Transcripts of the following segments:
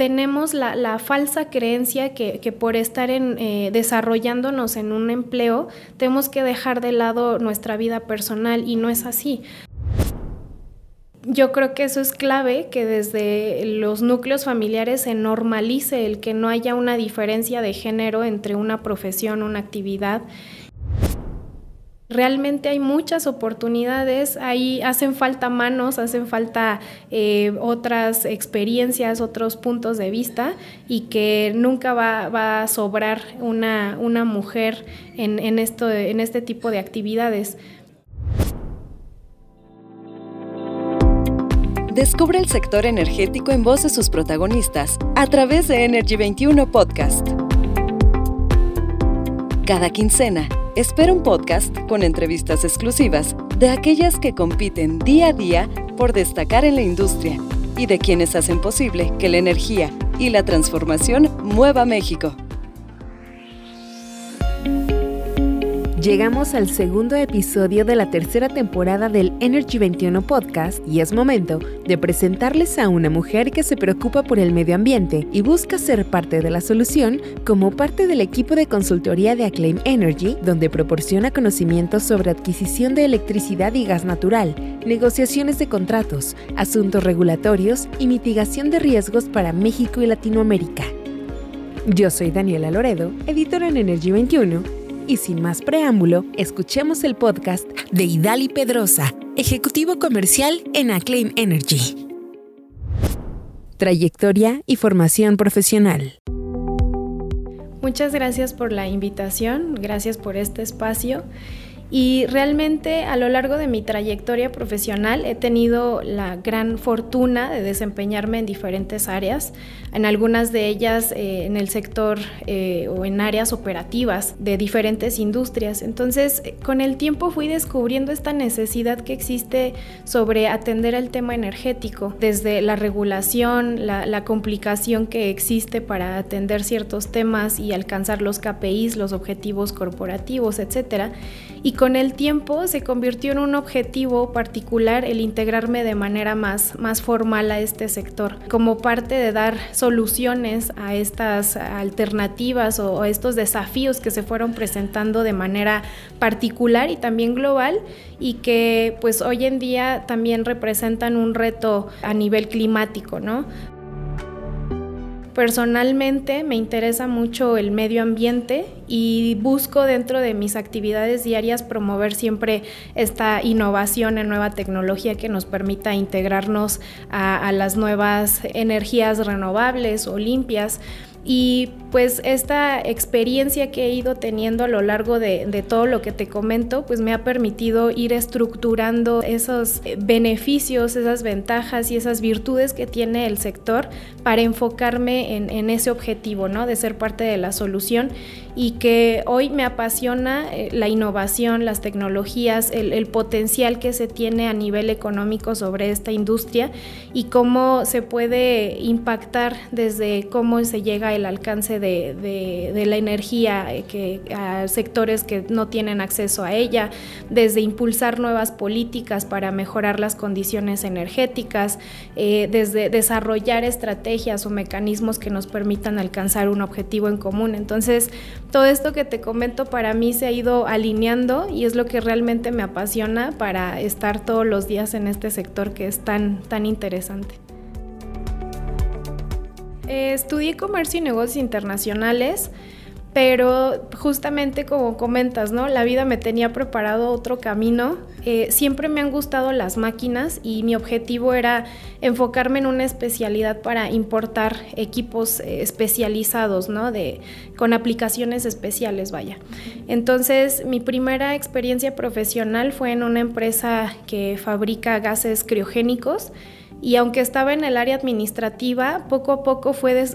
tenemos la, falsa creencia que, por estar eh, desarrollándonos en un empleo tenemos que dejar de lado nuestra vida personal y no es así. Yo creo que eso es clave, que desde los núcleos familiares se normalice el que no haya una diferencia de género entre una profesión, una actividad Realmente hay muchas oportunidades, ahí hacen falta manos, hacen falta eh, otras experiencias, otros puntos de vista y que nunca va, a sobrar una, mujer en, esto, en este tipo de actividades. Descubre el sector energético en voz de sus protagonistas a través de Energy 21 Podcast. Cada quincena Espera un podcast con entrevistas exclusivas de aquellas que compiten día a día por destacar en la industria y de quienes hacen posible que la energía y la transformación mueva México. Llegamos al segundo episodio de la tercera temporada del Energy 21 Podcast y es momento de presentarles a una mujer que se preocupa por el medio ambiente y busca ser parte de la solución como parte del equipo de consultoría de Acclaim Energy, donde proporciona conocimientos sobre adquisición de electricidad y gas natural, negociaciones de contratos, asuntos regulatorios y mitigación de riesgos para México y Latinoamérica. Yo soy Daniela Loredo, editora en Energy 21 y sin más preámbulo, escuchemos el podcast de Idali Pedrosa, ejecutivo comercial en Acclaim Energy. Trayectoria y formación profesional. Muchas gracias por la invitación, gracias por este espacio y realmente a lo largo de mi trayectoria profesional he tenido la gran fortuna de desempeñarme en diferentes áreas, en algunas de ellas eh, en el sector eh, o en áreas operativas de diferentes industrias. Entonces, con el tiempo fui descubriendo esta necesidad que existe sobre atender el tema energético, desde la regulación, la, la complicación que existe para atender ciertos temas y alcanzar los KPIs, los objetivos corporativos, etcétera con el tiempo se convirtió en un objetivo particular el integrarme de manera más, más formal a este sector, como parte de dar soluciones a estas alternativas o estos desafíos que se fueron presentando de manera particular y también global y que pues hoy en día también representan un reto a nivel climático, ¿no? Personalmente me interesa mucho el medio ambiente y busco dentro de mis actividades diarias promover siempre esta innovación en nueva tecnología que nos permita integrarnos a, las nuevas energías renovables o limpias. Y pues esta experiencia que he ido teniendo a lo largo de, todo lo que te comento, pues me ha permitido ir estructurando esos eh, beneficios, esas ventajas y esas virtudes que tiene el sector para enfocarme en, ese objetivo, ¿no? De ser parte de la solución y que hoy me apasiona eh, la innovación, las tecnologías, el, potencial que se tiene a nivel económico sobre esta industria y cómo se puede impactar desde cómo se llega el alcance de, la energía eh, que, a sectores que no tienen acceso a ella, desde impulsar nuevas políticas para mejorar las condiciones energéticas, eh, desde desarrollar estrategias o mecanismos que nos permitan alcanzar un objetivo en común. Entonces, todo esto que te comento para mí se ha ido alineando y es lo que realmente me apasiona para estar todos los días en este sector que es tan, tan interesante. Eh, estudié comercio y negocios internacionales pero justamente como comentas, ¿no? La vida me tenía preparado otro camino. Eh, siempre me han gustado las máquinas y mi objetivo era enfocarme en una especialidad para importar equipos eh, especializados, ¿no? De, con aplicaciones especiales, vaya. Entonces, mi primera experiencia profesional fue en una empresa que fabrica gases criogénicos y aunque estaba en el área administrativa, poco a poco fue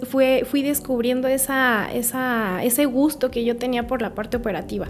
fui descubriendo esa, ese gusto que yo tenía por la parte operativa.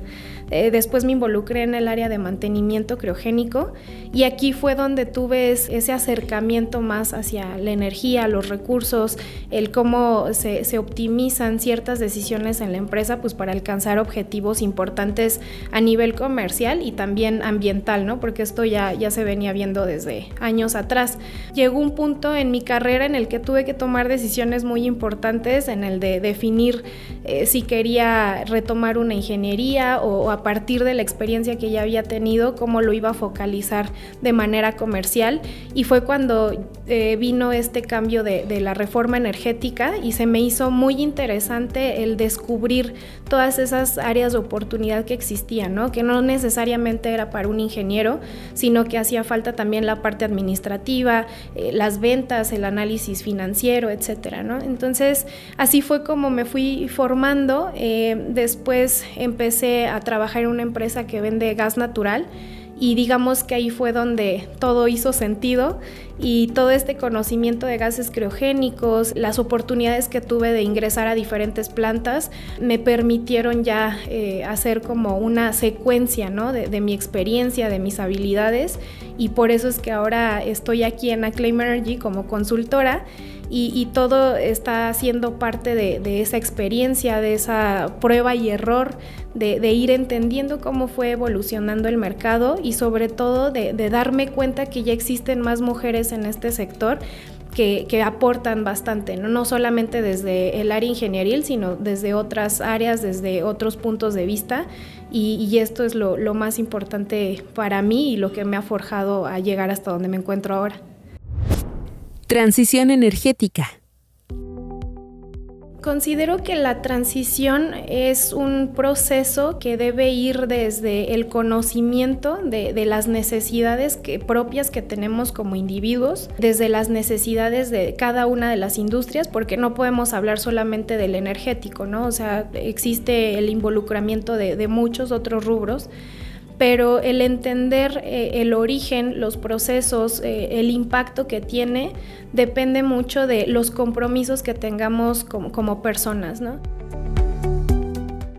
Eh, después me involucré en el área de mantenimiento criogénico y aquí fue donde tuve ese acercamiento más hacia la energía, los recursos, el cómo se, optimizan ciertas decisiones en la empresa pues para alcanzar objetivos importantes a nivel comercial y también ambiental, ¿no? Porque esto ya, ya se venía viendo desde años atrás llegó un punto en mi carrera en el que tuve que tomar decisiones muy importantes, en el de definir eh, si quería retomar una ingeniería o, a partir de la experiencia que ya había tenido, cómo lo iba a focalizar de manera comercial. Y fue cuando eh, vino este cambio de, de la reforma energética y se me hizo muy interesante el descubrir todas esas áreas de oportunidad que existían, ¿no? que no necesariamente era para un ingeniero, sino que hacía falta también la parte administrativa, eh, las ventas, el análisis financiero, etcétera. ¿no? Entonces, así fue como me fui formando. Eh, después empecé a trabajar en una empresa que vende gas natural y digamos que ahí fue donde todo hizo sentido y todo este conocimiento de gases criogénicos, las oportunidades que tuve de ingresar a diferentes plantas me permitieron ya eh, hacer como una secuencia ¿no? de, de, mi experiencia, de mis habilidades y por eso es que ahora estoy aquí en Acclaim Energy como consultora y, todo está siendo parte de, esa experiencia, de esa prueba y error, de, ir entendiendo cómo fue evolucionando el mercado y sobre todo de, darme cuenta que ya existen más mujeres en este sector que, aportan bastante, ¿no? solamente desde el área ingenieril, sino desde otras áreas, desde otros puntos de vista. Y, esto es lo más importante para mí y lo que me ha forjado a llegar hasta donde me encuentro ahora. Transición energética. Considero que la transición es un proceso que debe ir desde el conocimiento de, las necesidades propias que tenemos como individuos, desde las necesidades de cada una de las industrias, porque no podemos hablar solamente del energético, ¿no? O sea, existe el involucramiento de muchos otros rubros pero el entender eh, el origen, los procesos, eh, el impacto que tiene, depende mucho de los compromisos que tengamos como, como personas, ¿no?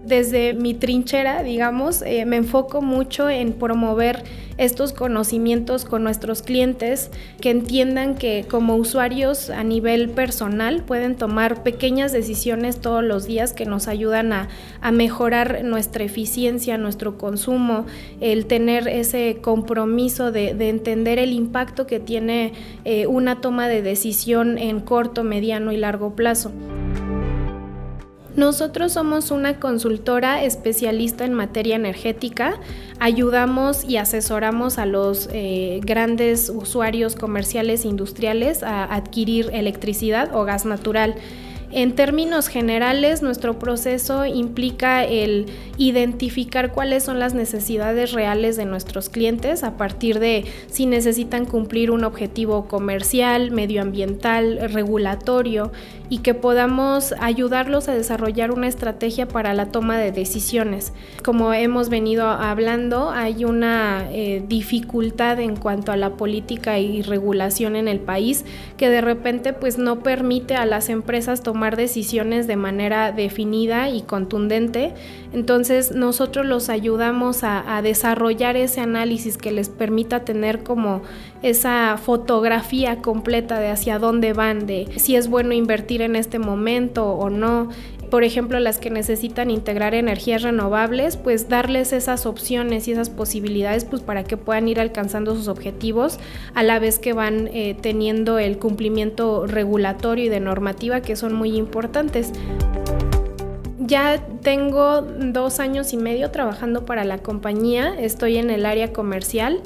Desde mi trinchera, digamos, eh, me enfoco mucho en promover estos conocimientos con nuestros clientes, que entiendan que como usuarios a nivel personal pueden tomar pequeñas decisiones todos los días que nos ayudan a, mejorar nuestra eficiencia, nuestro consumo, el tener ese compromiso de, entender el impacto que tiene eh, una toma de decisión en corto, mediano y largo plazo. Nosotros somos una consultora especialista en materia energética. Ayudamos y asesoramos a los eh, grandes usuarios comerciales e industriales a adquirir electricidad o gas natural. En términos generales, nuestro proceso implica el identificar cuáles son las necesidades reales de nuestros clientes a partir de si necesitan cumplir un objetivo comercial, medioambiental, regulatorio y que podamos ayudarlos a desarrollar una estrategia para la toma de decisiones. Como hemos venido hablando, hay una eh, dificultad en cuanto a la política y regulación en el país que de repente pues no permite a las empresas tomar decisiones de manera definida y contundente. Entonces nosotros los ayudamos a, desarrollar ese análisis que les permita tener como esa fotografía completa de hacia dónde van, de si es bueno invertir en este momento o no, por ejemplo, las que necesitan integrar energías renovables, pues darles esas opciones y esas posibilidades pues para que puedan ir alcanzando sus objetivos a la vez que van eh, teniendo el cumplimiento regulatorio y de normativa que son muy importantes. Ya tengo dos años y medio trabajando para la compañía, estoy en el área comercial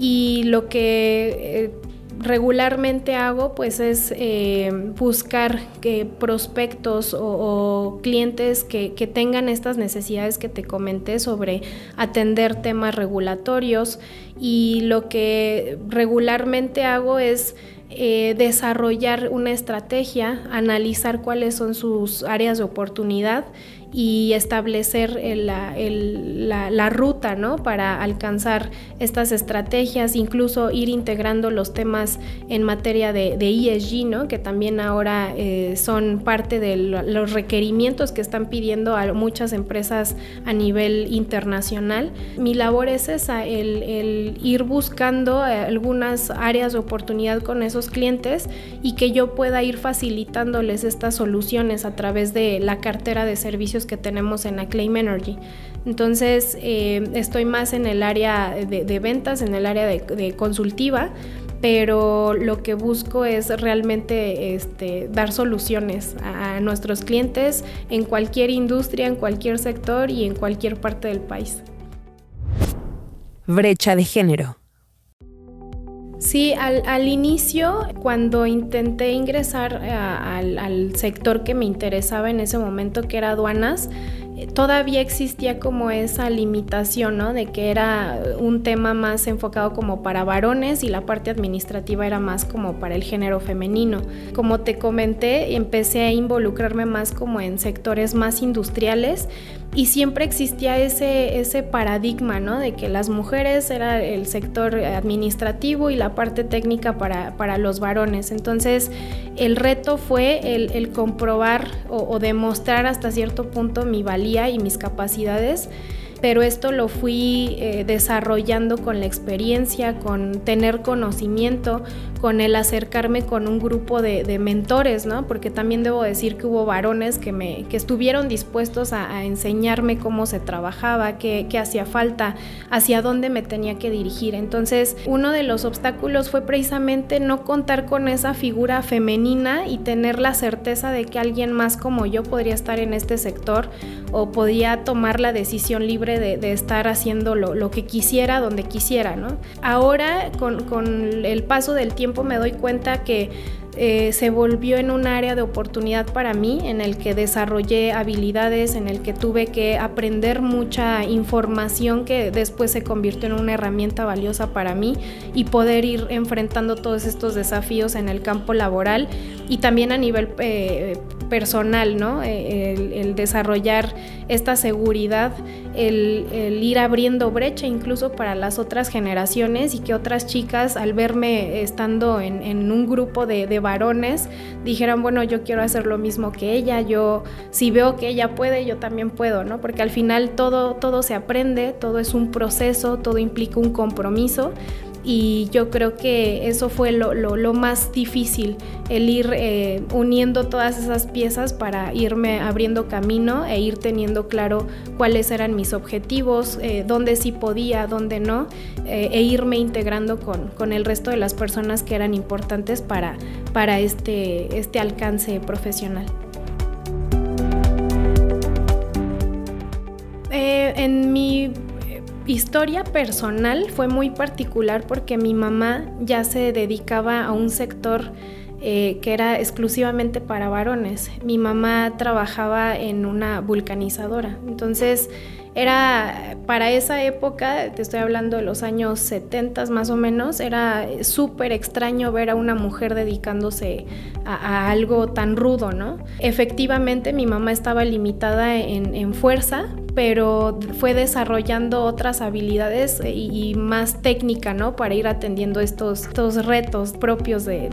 y lo que eh, regularmente hago pues es eh, buscar prospectos o, clientes que, tengan estas necesidades que te comenté sobre atender temas regulatorios. Y lo que regularmente hago es eh, desarrollar una estrategia, analizar cuáles son sus áreas de oportunidad y establecer la, ruta ¿no? para alcanzar estas estrategias, incluso ir integrando los temas en materia de, ESG, ¿no? que también ahora eh, son parte de los requerimientos que están pidiendo a muchas empresas a nivel internacional. Mi labor es esa, el, el ir buscando algunas áreas de oportunidad con esos clientes y que yo pueda ir facilitándoles estas soluciones a través de la cartera de servicios que tenemos en Acclaim Energy. Entonces, eh, estoy más en el área de, ventas, en el área de, consultiva, pero lo que busco es realmente este, dar soluciones a nuestros clientes en cualquier industria, en cualquier sector y en cualquier parte del país. Brecha de género. Sí, al, inicio, cuando intenté ingresar al, sector que me interesaba en ese momento, que era aduanas, eh, todavía existía como esa limitación, ¿no? De que era un tema más enfocado como para varones y la parte administrativa era más como para el género femenino. Como te comenté, empecé a involucrarme más como en sectores más industriales y siempre existía ese, ese paradigma, ¿no? De que las mujeres era el sector administrativo y la parte técnica para, para los varones. Entonces, el reto fue el, comprobar o, o demostrar hasta cierto punto mi valía y mis capacidades pero esto lo fui eh, desarrollando con la experiencia, con tener conocimiento, con el acercarme con un grupo de, mentores, ¿no? Porque también debo decir que hubo varones que, me, que estuvieron dispuestos a, enseñarme cómo se trabajaba, qué, qué, hacía falta, hacia dónde me tenía que dirigir. Entonces, uno de los obstáculos fue precisamente no contar con esa figura femenina y tener la certeza de que alguien más como yo podría estar en este sector o podía tomar la decisión libre de, estar haciendo lo, que quisiera, donde quisiera, ¿no? Ahora, con, con el paso del tiempo, me doy cuenta que eh, se volvió en un área de oportunidad para mí en el que desarrollé habilidades, en el que tuve que aprender mucha información que después se convirtió en una herramienta valiosa para mí y poder ir enfrentando todos estos desafíos en el campo laboral y también a nivel eh, personal, ¿no? Eh, el, desarrollar esta seguridad, el, ir abriendo brecha incluso para las otras generaciones y que otras chicas al verme estando en, un grupo de, varones dijeran, bueno, yo quiero hacer lo mismo que ella, yo si veo que ella puede, yo también puedo, ¿no? Porque al final todo, todo se aprende, todo es un proceso, todo implica un compromiso y yo creo que eso fue lo, más difícil, el ir eh, uniendo todas esas piezas para irme abriendo camino e ir teniendo claro cuáles eran mis objetivos, eh, dónde sí podía, dónde no, eh, e irme integrando con, el resto de las personas que eran importantes para, para este, este alcance profesional. en mi historia personal fue muy particular porque mi mamá ya se dedicaba a un sector eh, que era exclusivamente para varones. Mi mamá trabajaba en una vulcanizadora. Entonces, era para esa época, te estoy hablando de los años 70 más o menos, era súper extraño ver a una mujer dedicándose a, algo tan rudo, ¿no? Efectivamente, mi mamá estaba limitada en, fuerza, pero fue desarrollando otras habilidades y, más técnica, ¿no? Para ir atendiendo estos, estos retos propios de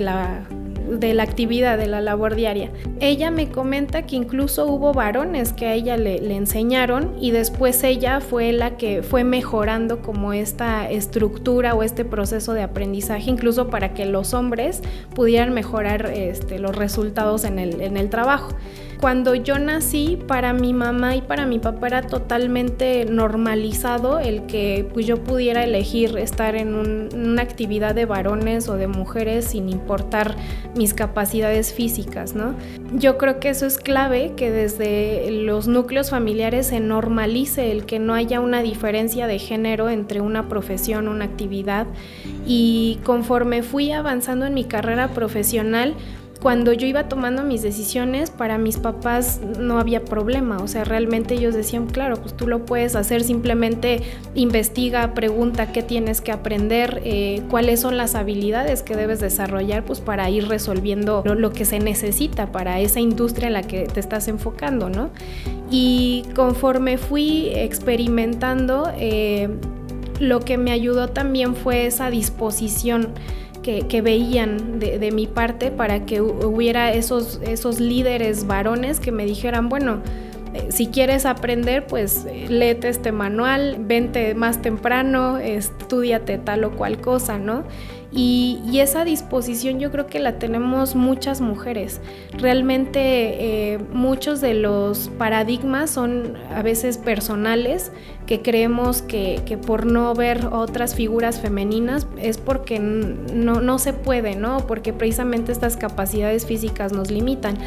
la de la actividad, de la labor diaria. Ella me comenta que incluso hubo varones que a ella le, enseñaron y después ella fue la que fue mejorando como esta estructura o este proceso de aprendizaje, incluso para que los hombres pudieran mejorar este, los resultados en el, en el trabajo. Cuando yo nací, para mi mamá y para mi papá era totalmente normalizado el que pues, yo pudiera elegir estar en una actividad de varones o de mujeres sin importar mis capacidades físicas, ¿no? Yo creo que eso es clave, que desde los núcleos familiares se normalice el que no haya una diferencia de género entre una profesión, una actividad. Y conforme fui avanzando en mi carrera profesional, cuando yo iba tomando mis decisiones, para mis papás no había problema. O sea, realmente ellos decían, claro, pues tú lo puedes hacer, simplemente investiga, pregunta qué tienes que aprender, eh, cuáles son las habilidades que debes desarrollar, pues para ir resolviendo lo, que se necesita para esa industria en la que te estás enfocando, ¿no? Y conforme fui experimentando, eh, lo que me ayudó también fue esa disposición que, veían de, mi parte para que hubiera esos, esos líderes varones que me dijeran, bueno, eh, si quieres aprender, pues léete este manual, vente más temprano, estudiate tal o cual cosa, ¿no? Y, esa disposición yo creo que la tenemos muchas mujeres. Realmente eh, muchos de los paradigmas son a veces personales, que creemos que, que, por no ver otras figuras femeninas es porque no, no se puede, ¿no? Porque precisamente estas capacidades físicas nos limitan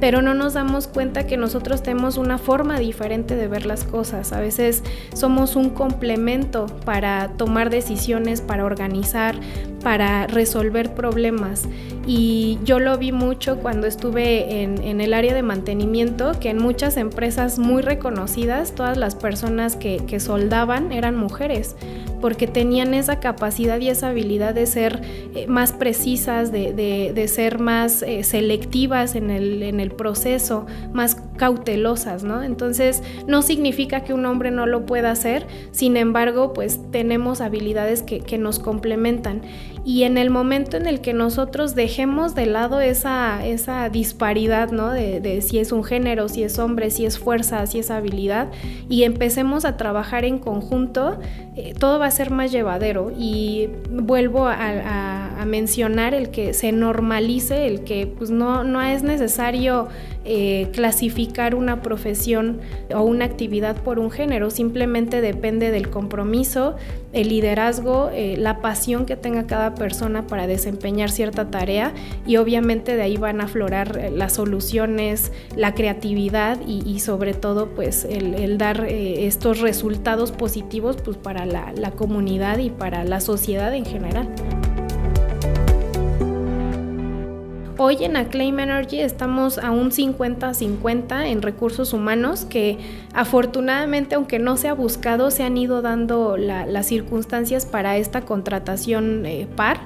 pero no nos damos cuenta que nosotros tenemos una forma diferente de ver las cosas. A veces somos un complemento para tomar decisiones, para organizar, para resolver problemas. Y yo lo vi mucho cuando estuve en, el área de mantenimiento, que en muchas empresas muy reconocidas, todas las personas que, soldaban eran mujeres porque tenían esa capacidad y esa habilidad de ser eh, más precisas, de, ser más eh, selectivas en el, en el proceso, más cautelosas, ¿no? Entonces, no significa que un hombre no lo pueda hacer, sin embargo, pues tenemos habilidades que, nos complementan. Y en el momento en el que nosotros dejemos de lado esa, esa disparidad, ¿no? De, si es un género, si es hombre, si es fuerza, si es habilidad, y empecemos a trabajar en conjunto, eh, todo va a ser más llevadero. Y vuelvo a, mencionar el que se normalice, el que pues no, no es necesario eh, clasificar una profesión o una actividad por un género, simplemente depende del compromiso, el liderazgo, eh, la pasión que tenga cada persona para desempeñar cierta tarea y obviamente de ahí van a aflorar eh, las soluciones, la creatividad y, sobre todo pues el, dar estos resultados positivos pues para la comunidad y para la sociedad en general. Hoy en Acclaim Energy estamos a un 50-50 en recursos humanos que afortunadamente, aunque no se ha buscado, se han ido dando las circunstancias para esta contratación eh, par.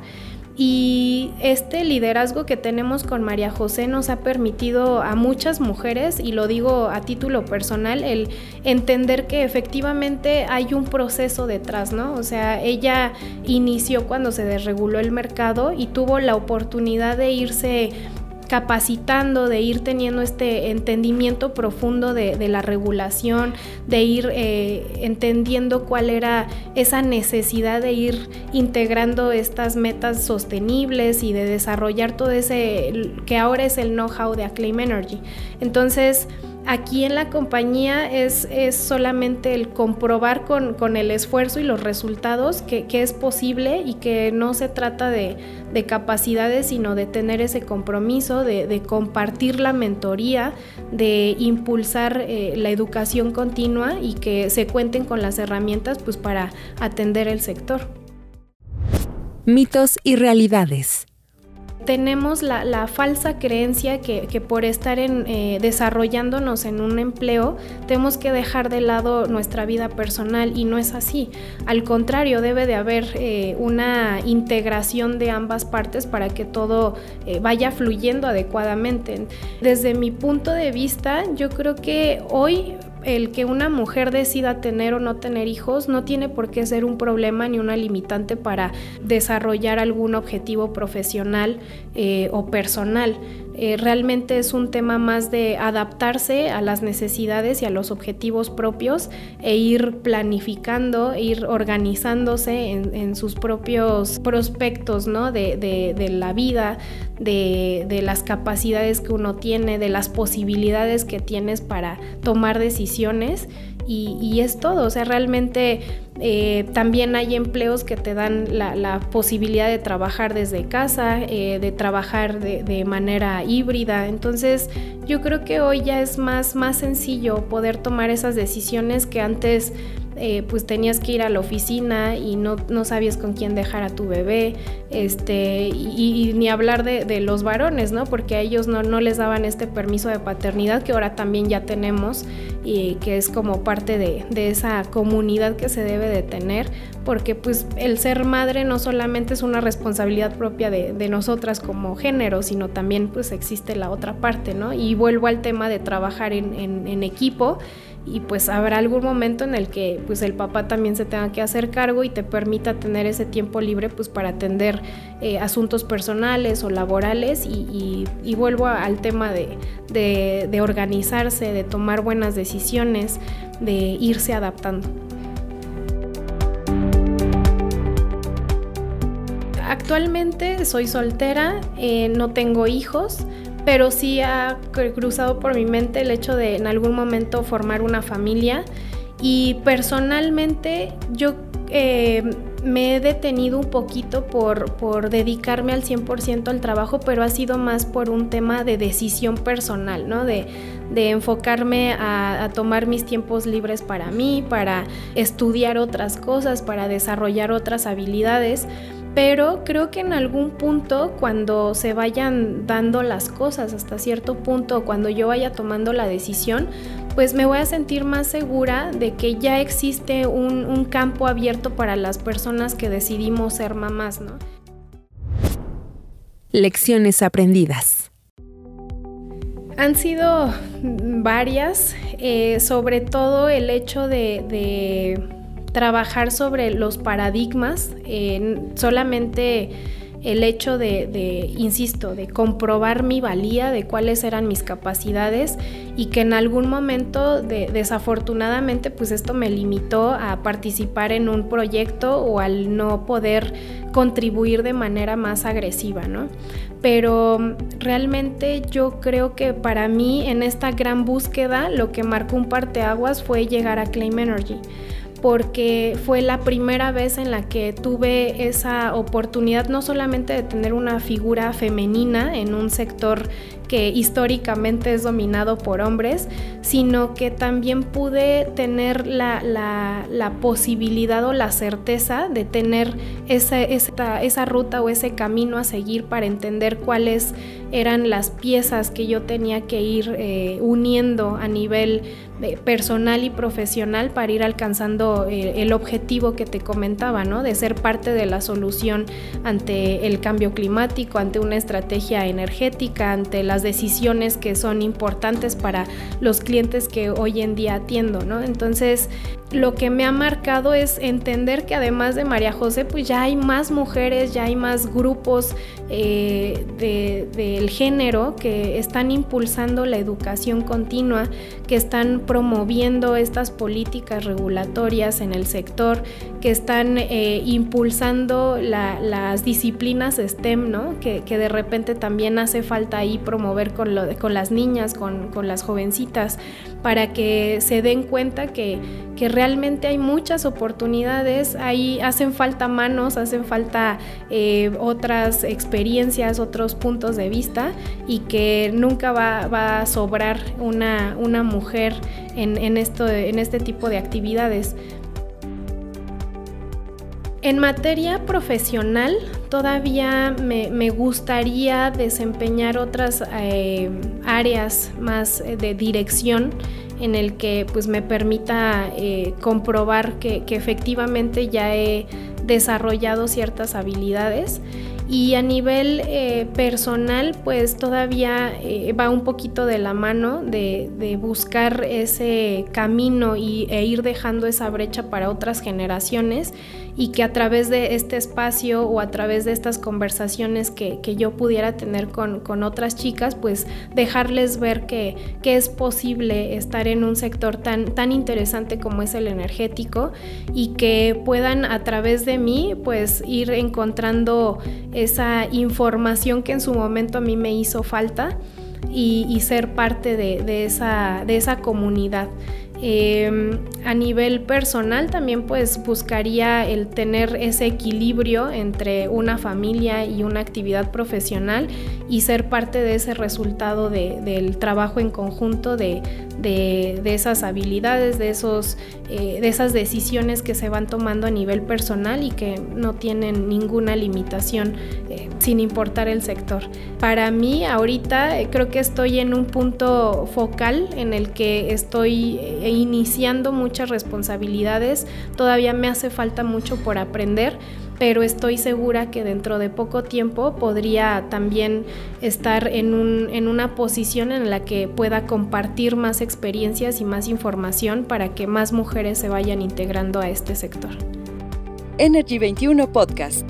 Y este liderazgo que tenemos con María José nos ha permitido a muchas mujeres, y lo digo a título personal, el entender que efectivamente hay un proceso detrás, ¿no? O sea, ella inició cuando se desreguló el mercado y tuvo la oportunidad de irse capacitando, de ir teniendo este entendimiento profundo de, la regulación, de ir eh, entendiendo cuál era esa necesidad de ir integrando estas metas sostenibles y de desarrollar todo ese que ahora es el know-how de Acclaim Energy. Entonces, Aquí en la compañía es, es solamente el comprobar con, el esfuerzo y los resultados que, es posible y que no se trata de, capacidades, sino de tener ese compromiso, de, compartir la mentoría, de impulsar eh, la educación continua y que se cuenten con las herramientas pues, para atender el sector. Mitos y realidades tenemos la, falsa creencia que, por estar en, eh, desarrollándonos en un empleo tenemos que dejar de lado nuestra vida personal y no es así. Al contrario, debe de haber eh, una integración de ambas partes para que todo eh, vaya fluyendo adecuadamente. Desde mi punto de vista, yo creo que hoy el que una mujer decida tener o no tener hijos no tiene por qué ser un problema ni una limitante para desarrollar algún objetivo profesional eh, o personal. Eh, realmente es un tema más de adaptarse a las necesidades y a los objetivos propios e ir planificando, e ir organizándose en, sus propios prospectos ¿no? de, la vida, de, las capacidades que uno tiene, de las posibilidades que tienes para tomar decisiones y, es todo, o sea, realmente eh, también hay empleos que te dan la, posibilidad de trabajar desde casa, eh, de trabajar de, manera híbrida, entonces yo creo que hoy ya es más, más sencillo poder tomar esas decisiones que antes eh, pues tenías que ir a la oficina y no, no, sabías con quién dejar a tu bebé, este, y, ni hablar de, los varones, ¿no? Porque a ellos no, no, les daban este permiso de paternidad que ahora también ya tenemos y que es como parte de, de esa comunidad que se debe de tener, porque pues el ser madre no solamente es una responsabilidad propia de, de nosotras como género, sino también pues existe la otra parte, ¿no? Y vuelvo al tema de trabajar en, equipo y pues habrá algún momento en el que pues el papá también se tenga que hacer cargo y te permita tener ese tiempo libre pues para atender eh, asuntos personales o laborales y, vuelvo al tema de, de organizarse, de tomar buenas decisiones, de irse adaptando. actualmente soy soltera, eh, no tengo hijos, pero sí ha cruzado por mi mente el hecho de en algún momento formar una familia y personalmente yo eh, me he detenido un poquito por, por dedicarme al 100% al trabajo, pero ha sido más por un tema de decisión personal, ¿no? De, de enfocarme a, a, tomar mis tiempos libres para mí, para estudiar otras cosas, para desarrollar otras habilidades. Pero creo que en algún punto, cuando se vayan dando las cosas hasta cierto punto, cuando yo vaya tomando la decisión, pues me voy a sentir más segura de que ya existe un, un campo abierto para las personas que decidimos ser mamás, ¿no? Lecciones aprendidas. Han sido varias, eh, sobre todo el hecho de, de, trabajar sobre los paradigmas, solamente el hecho de, de, insisto, de comprobar mi valía, de cuáles eran mis capacidades y que en algún momento, de, desafortunadamente, pues esto me limitó a participar en un proyecto o al no poder contribuir de manera más agresiva, ¿no? Pero realmente yo creo que para mí en esta gran búsqueda lo que marcó un parteaguas fue llegar a Claim Energy porque fue la primera vez en la que tuve esa oportunidad no solamente de tener una figura femenina en un sector que históricamente es dominado por hombres, sino que también pude tener la, posibilidad o la certeza de tener esa, esa, ruta o ese camino a seguir para entender cuáles eran las piezas que yo tenía que ir eh, uniendo a nivel personal y profesional para ir alcanzando eh, el objetivo que te comentaba, ¿no? De ser parte de la solución ante el cambio climático, ante una estrategia energética, ante las decisiones que son importantes para los clientes que hoy en día atiendo, ¿no? Entonces, lo que me ha marcado es entender que además de María José, pues ya hay más mujeres, ya hay más grupos eh, del de, género que están impulsando la educación continua, que están promoviendo estas políticas regulatorias en el sector, que están eh, impulsando la, las disciplinas STEM, ¿no? Que, que, de repente también hace falta ahí promover con, lo, con las niñas, con, con las jovencitas, para que se den cuenta que, que realmente hay muchas oportunidades, ahí hacen falta manos, hacen falta eh, otras experiencias, otros puntos de vista y que nunca va, a sobrar una, una mujer en, en, esto, en este tipo de actividades. En materia profesional, todavía me, me gustaría desempeñar otras eh, áreas más de dirección en el que pues me permita eh, comprobar que, que, efectivamente ya he desarrollado ciertas habilidades y a nivel eh, personal pues todavía eh, va un poquito de la mano de, buscar ese camino y, e ir dejando esa brecha para otras generaciones y que a través de este espacio o a través de estas conversaciones que, que yo pudiera tener con, con, otras chicas, pues dejarles ver que, que, es posible estar en un sector tan, tan interesante como es el energético y que puedan a través de mí pues ir encontrando esa información que en su momento a mí me hizo falta y, ser parte de, esa, de esa comunidad. Eh, a nivel personal también pues buscaría el tener ese equilibrio entre una familia y una actividad profesional y ser parte de ese resultado de, del trabajo en conjunto de, de, de esas habilidades, de, esos, eh, de esas decisiones que se van tomando a nivel personal y que no tienen ninguna limitación eh, sin importar el sector. Para mí ahorita eh, creo que estoy en un punto focal en el que estoy eh, iniciando muchas responsabilidades, todavía me hace falta mucho por aprender pero estoy segura que dentro de poco tiempo podría también estar en, un, en, una posición en la que pueda compartir más experiencias y más información para que más mujeres se vayan integrando a este sector. Energy 21 Podcast,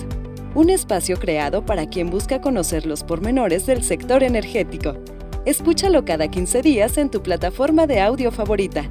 un espacio creado para quien busca conocer los pormenores del sector energético. Escúchalo cada 15 días en tu plataforma de audio favorita.